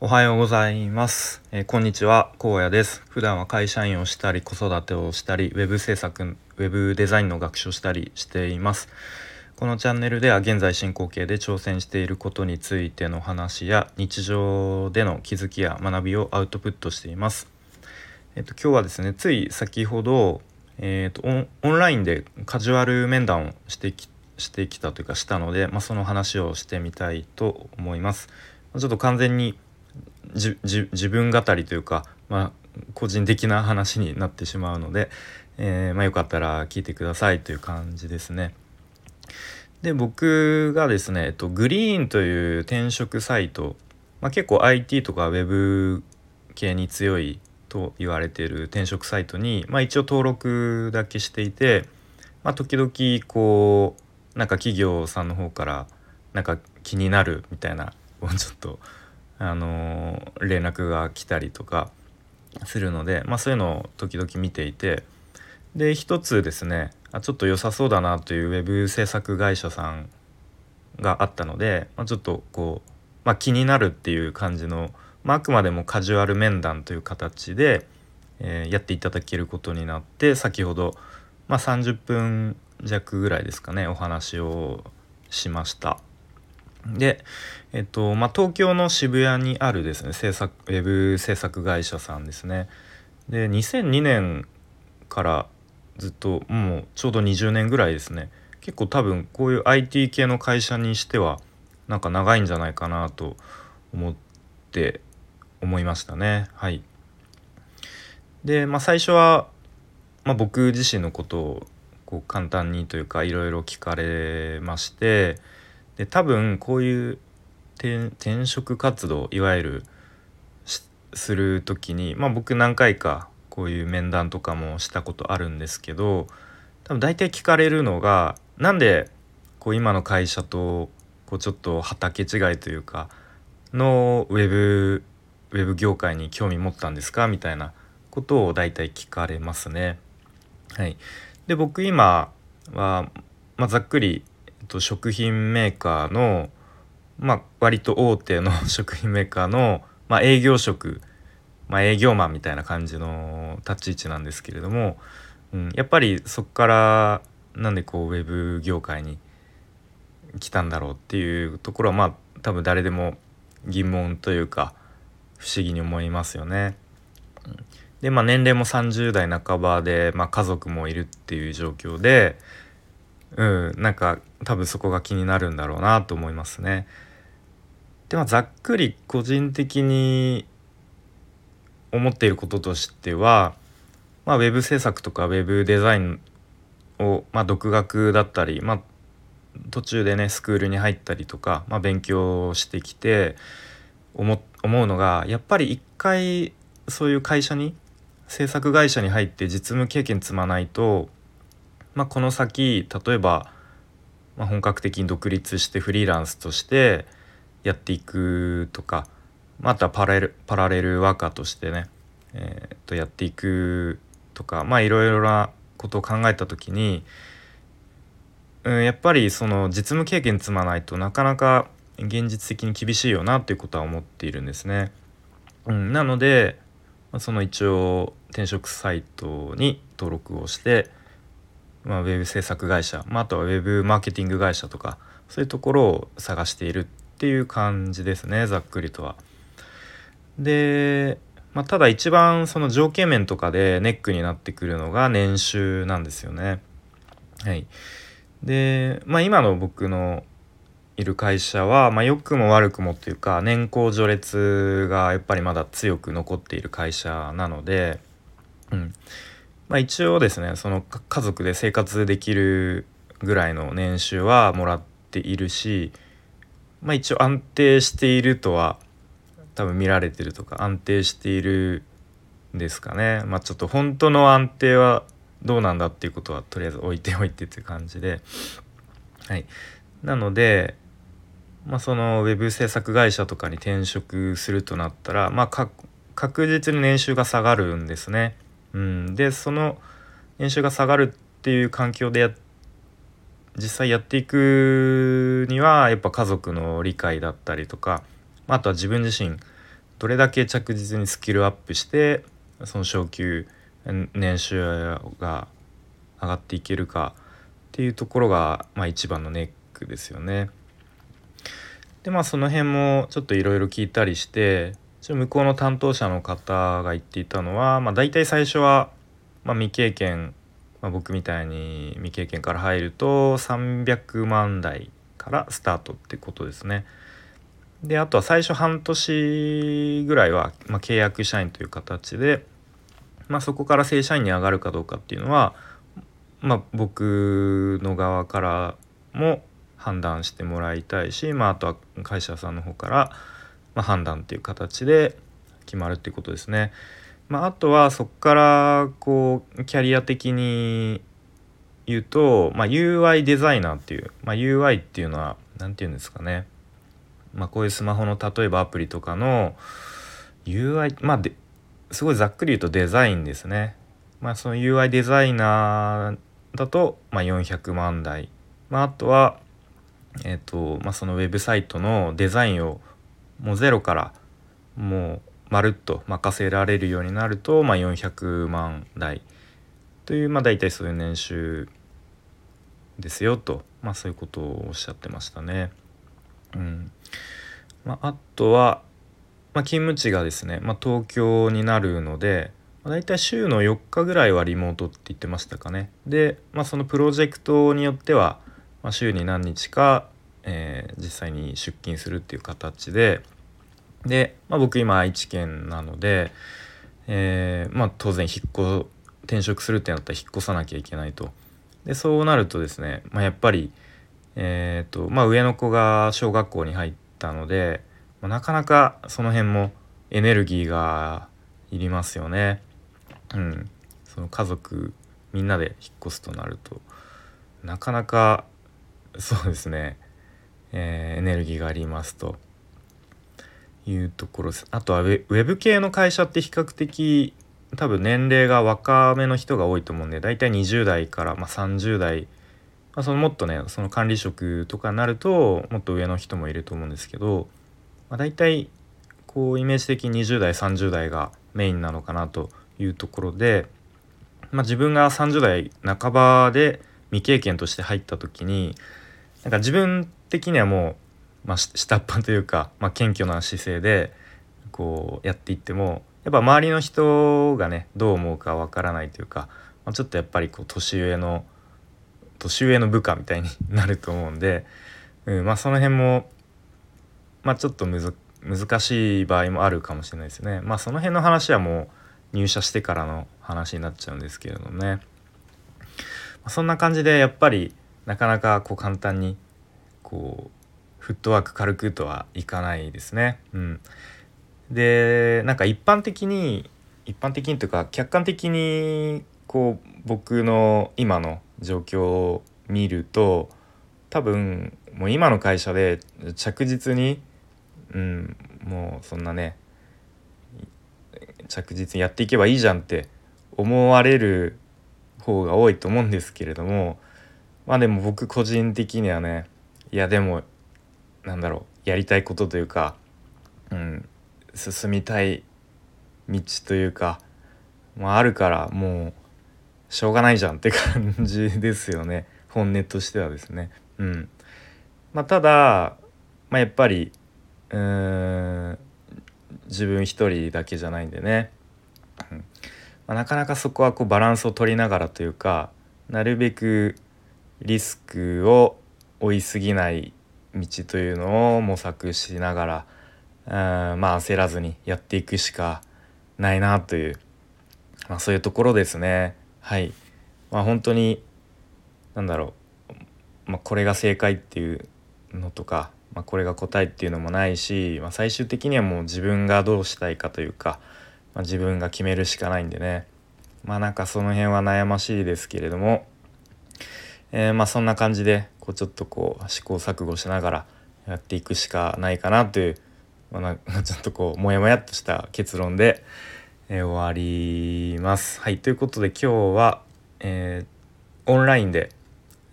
おはようございます、えー、こんにちは。荒野です。普段は会社員をしたり子育てをしたりウェブ制作ウェブデザインの学習をしたりしています。このチャンネルでは現在進行形で挑戦していることについての話や日常での気づきや学びをアウトプットしています。えっと今日はですねつい先ほどえーと、オンラインでカジュアル面談をしてきしてきたというかしたので、まあ、その話をしてみたいと思います。ちょっと完全にじ自分語りというか、まあ、個人的な話になってしまうので、えー、まあ、よかったら聞いてくださいという感じですね。で僕がですね、えっと、グリーンという転職サイト、まあ、結構 IT とか Web 系に強いと言われている転職サイトに、まあ、一応登録だけしていて、まあ、時々こうなんか企業さんの方からなんか気になるみたいなちょっとあのー、連絡が来たりとかするので、まあ、そういうのを時々見ていてで一つですねあちょっと良さそうだなというウェブ制作会社さんがあったので、まあ、ちょっとこう、まあ、気になるっていう感じの、まあ、あくまでもカジュアル面談という形で、えー、やっていただけることになって先ほど、まあ、30分弱ぐらいですかねお話をしました。で、えっとまあ、東京の渋谷にあるですね制作ウェブ制作会社さんですね。で2002年からずっともうちょうど20年ぐらいですね結構多分こういう IT 系の会社にしてはなんか長いんじゃないかなと思って思いましたねはい。で、まあ、最初は、まあ、僕自身のことをこう簡単にというかいろいろ聞かれましてで多分こういう転職活動いわゆるする時に、まあ、僕何回かこういう面談とかもしたことあるんですけど多分大体聞かれるのがなんでこう今の会社とこうちょっと畑違いというかのウェブウェブ業界に興味持ったんですか？みたいなことを大体聞かれますね。はい、で僕今は、まあ、ざっくりと食品メーカーの、まあ、割と大手の 食品メーカーの、まあ、営業職、まあ、営業マンみたいな感じの立ち位置なんですけれども、うん、やっぱりそこからなんでこうウェブ業界に来たんだろうっていうところはまあ多分誰でも疑問というか不思議に思いますよね。でまあ年齢も30代半ばで、まあ、家族もいるっていう状況でうんなんか多分そこが気になるんだろうなと思いますね。ではざっくり個人的に思っていることとしては、まあ、ウェブ制作とかウェブデザインを、まあ、独学だったり、まあ、途中でねスクールに入ったりとか、まあ、勉強してきて思思うのがやっぱり一回そういう会社に制作会社に入って実務経験積まないとまあ、この先例えば、まあ、本格的に独立してフリーランスとしてやっていくとかまたパラレルパラレルワーカーとしてね、えー、とやっていくとかまあいろいろなことを考えた時に、うん、やっぱりその実務経験積まないとなかなか現実的に厳しいよなっていうことは思っているんですね。うん、なのでその一応転職サイトに登録をしてまあ、ウェブ制作会社、まあ、あとはウェブマーケティング会社とかそういうところを探しているっていう感じですねざっくりとは。で、まあ、ただ一番その条件面とかでネックになってくるのが年収なんですよね。はい、で、まあ、今の僕のいる会社は、まあ、良くも悪くもっていうか年功序列がやっぱりまだ強く残っている会社なので、うん、まあ、一応ですねその家族で生活できるぐらいの年収はもらっているし、まあ、一応安定しているとは多分見られてるとか安定しているんですかね。まあちょっと本当の安定はどうなんだっていうことはとりあえず置いておいてっていう感じで。はい。なのでまあそのウェブ制作会社とかに転職するとなったらまあ確実に年収が下がるんですね。うん、でその年収が下がるっていう環境でや実際やっていくにはやっぱ家族の理解だったりとかあとは自分自身どれだけ着実にスキルアップしてその昇給年収が上がっていけるかっていうところが、まあ、一番のネックですよね。でまあその辺もちょっといろいろ聞いたりして向こうの担当者の方が言っていたのは、まあ、大体最初は、まあ、未経験、まあ、僕みたいに未経験から入ると300万台からスタートってことですね。であとは最初半年ぐらいは、まあ、契約社員という形で、まあ、そこから正社員に上がるかどうかっていうのは、まあ、僕の側からも判断してもらいたいし、まあ、あとは会社さんの方から、まあ、判断っていう形で決まるっていうことですね。まあ、あとはそこからこうキャリア的に言うと、まあ、UI デザイナーっていう、まあ、UI っていうのは何て言うんですかね、まあ、こういうスマホの例えばアプリとかの UI まあですごいざっくり言うとデザインですね。まあ、その UI デザイナーだと、まあ、400万台、まあ、あとはえーとまあ、そのウェブサイトのデザインをもうゼロからもうまるっと任せられるようになると、まあ、400万台という、まあ、大体そういう年収ですよと、まあ、そういうことをおっしゃってましたね。うんまあ、あとは、まあ、勤務地がですね、まあ、東京になるので、まあ、大体週の4日ぐらいはリモートって言ってましたかね。で、まあ、そのプロジェクトによってはまあ、週に何日か、えー、実際に出勤するっていう形でで、まあ、僕今愛知県なので、えー、まあ、当然引っ越転職するってなったら引っ越さなきゃいけないと。でそうなるとですね、まあ、やっぱり、えーとまあ、上の子が小学校に入ったので、まあ、なかなかその辺もエネルギーがいりますよね。うん、その家族みんなで引っ越すとなるとなかなかそうですね、えー、エネルギーがありますと。いうところです。あとはウェブ系の会社って比較的多分年齢が若めの人が多いと思うんで大体20代から、まあ、30代、まあ、そのもっとねその管理職とかになるともっと上の人もいると思うんですけど、まあ、大体こうイメージ的に20代30代がメインなのかなというところで、まあ、自分が30代半ばで未経験として入った時になんか自分的にはもう、まあ、下っ端というか、まあ、謙虚な姿勢でこうやっていってもやっぱ周りの人がねどう思うかわからないというか、まあ、ちょっとやっぱりこう年上の年上の部下みたいに なると思うんで、うん、まあその辺も、まあ、ちょっと難しい場合もあるかもしれないですね。まあその辺の話はもう入社してからの話になっちゃうんですけれどもね。まそんな感じでやっぱりなかなかこう簡単にこうフットワーク軽くとはいかないですね。うん、でなんか一般的に一般的にというか客観的にこう僕の今の状況を見ると多分もう今の会社で着実に、うん、もうそんなね着実にやっていけばいいじゃんって思われる方が多いと思うんですけれどもまあでも僕個人的にはねいやでもなんだろうやりたいことというか、うん、進みたい道というか、まあ、あるからもうしょうがないじゃんって感じですよね。本音としてはですね。うん。まあ、ただ、まあ、やっぱりうん自分一人だけじゃないんでね、うん。まあ、なかなかそこはこうバランスを取りながらというかなるべくリスクを負いすぎない道というのを模索しながらうんまあ焦らずにやっていくしかないなという、まあ、そういうところですね。はい。まあ、本当に何だろう、まあ、これが正解っていうのとか、まあ、これが答えっていうのもないし、まあ、最終的にはもう自分がどうしたいかというか、まあ、自分が決めるしかないんでね。まあなんかその辺は悩ましいですけれどもえー、まあそんな感じでこうちょっとこう試行錯誤しながらやっていくしかないかなという、まあ、ちょっとこうモヤモヤっとした結論で、えー、終わります。はいということで今日は、えー、オンラインで、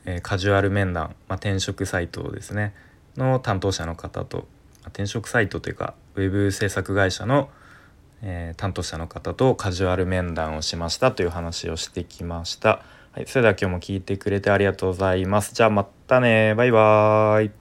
えカジュアル面談、まあ、転職サイトですねの担当者の方とあ、転職サイトというかウェブ制作会社の、えー、担当者の方とカジュアル面談をしましたという話をしてきました。はい、それでは今日も聞いてくれてありがとうございます。じゃあまたねバイバーイ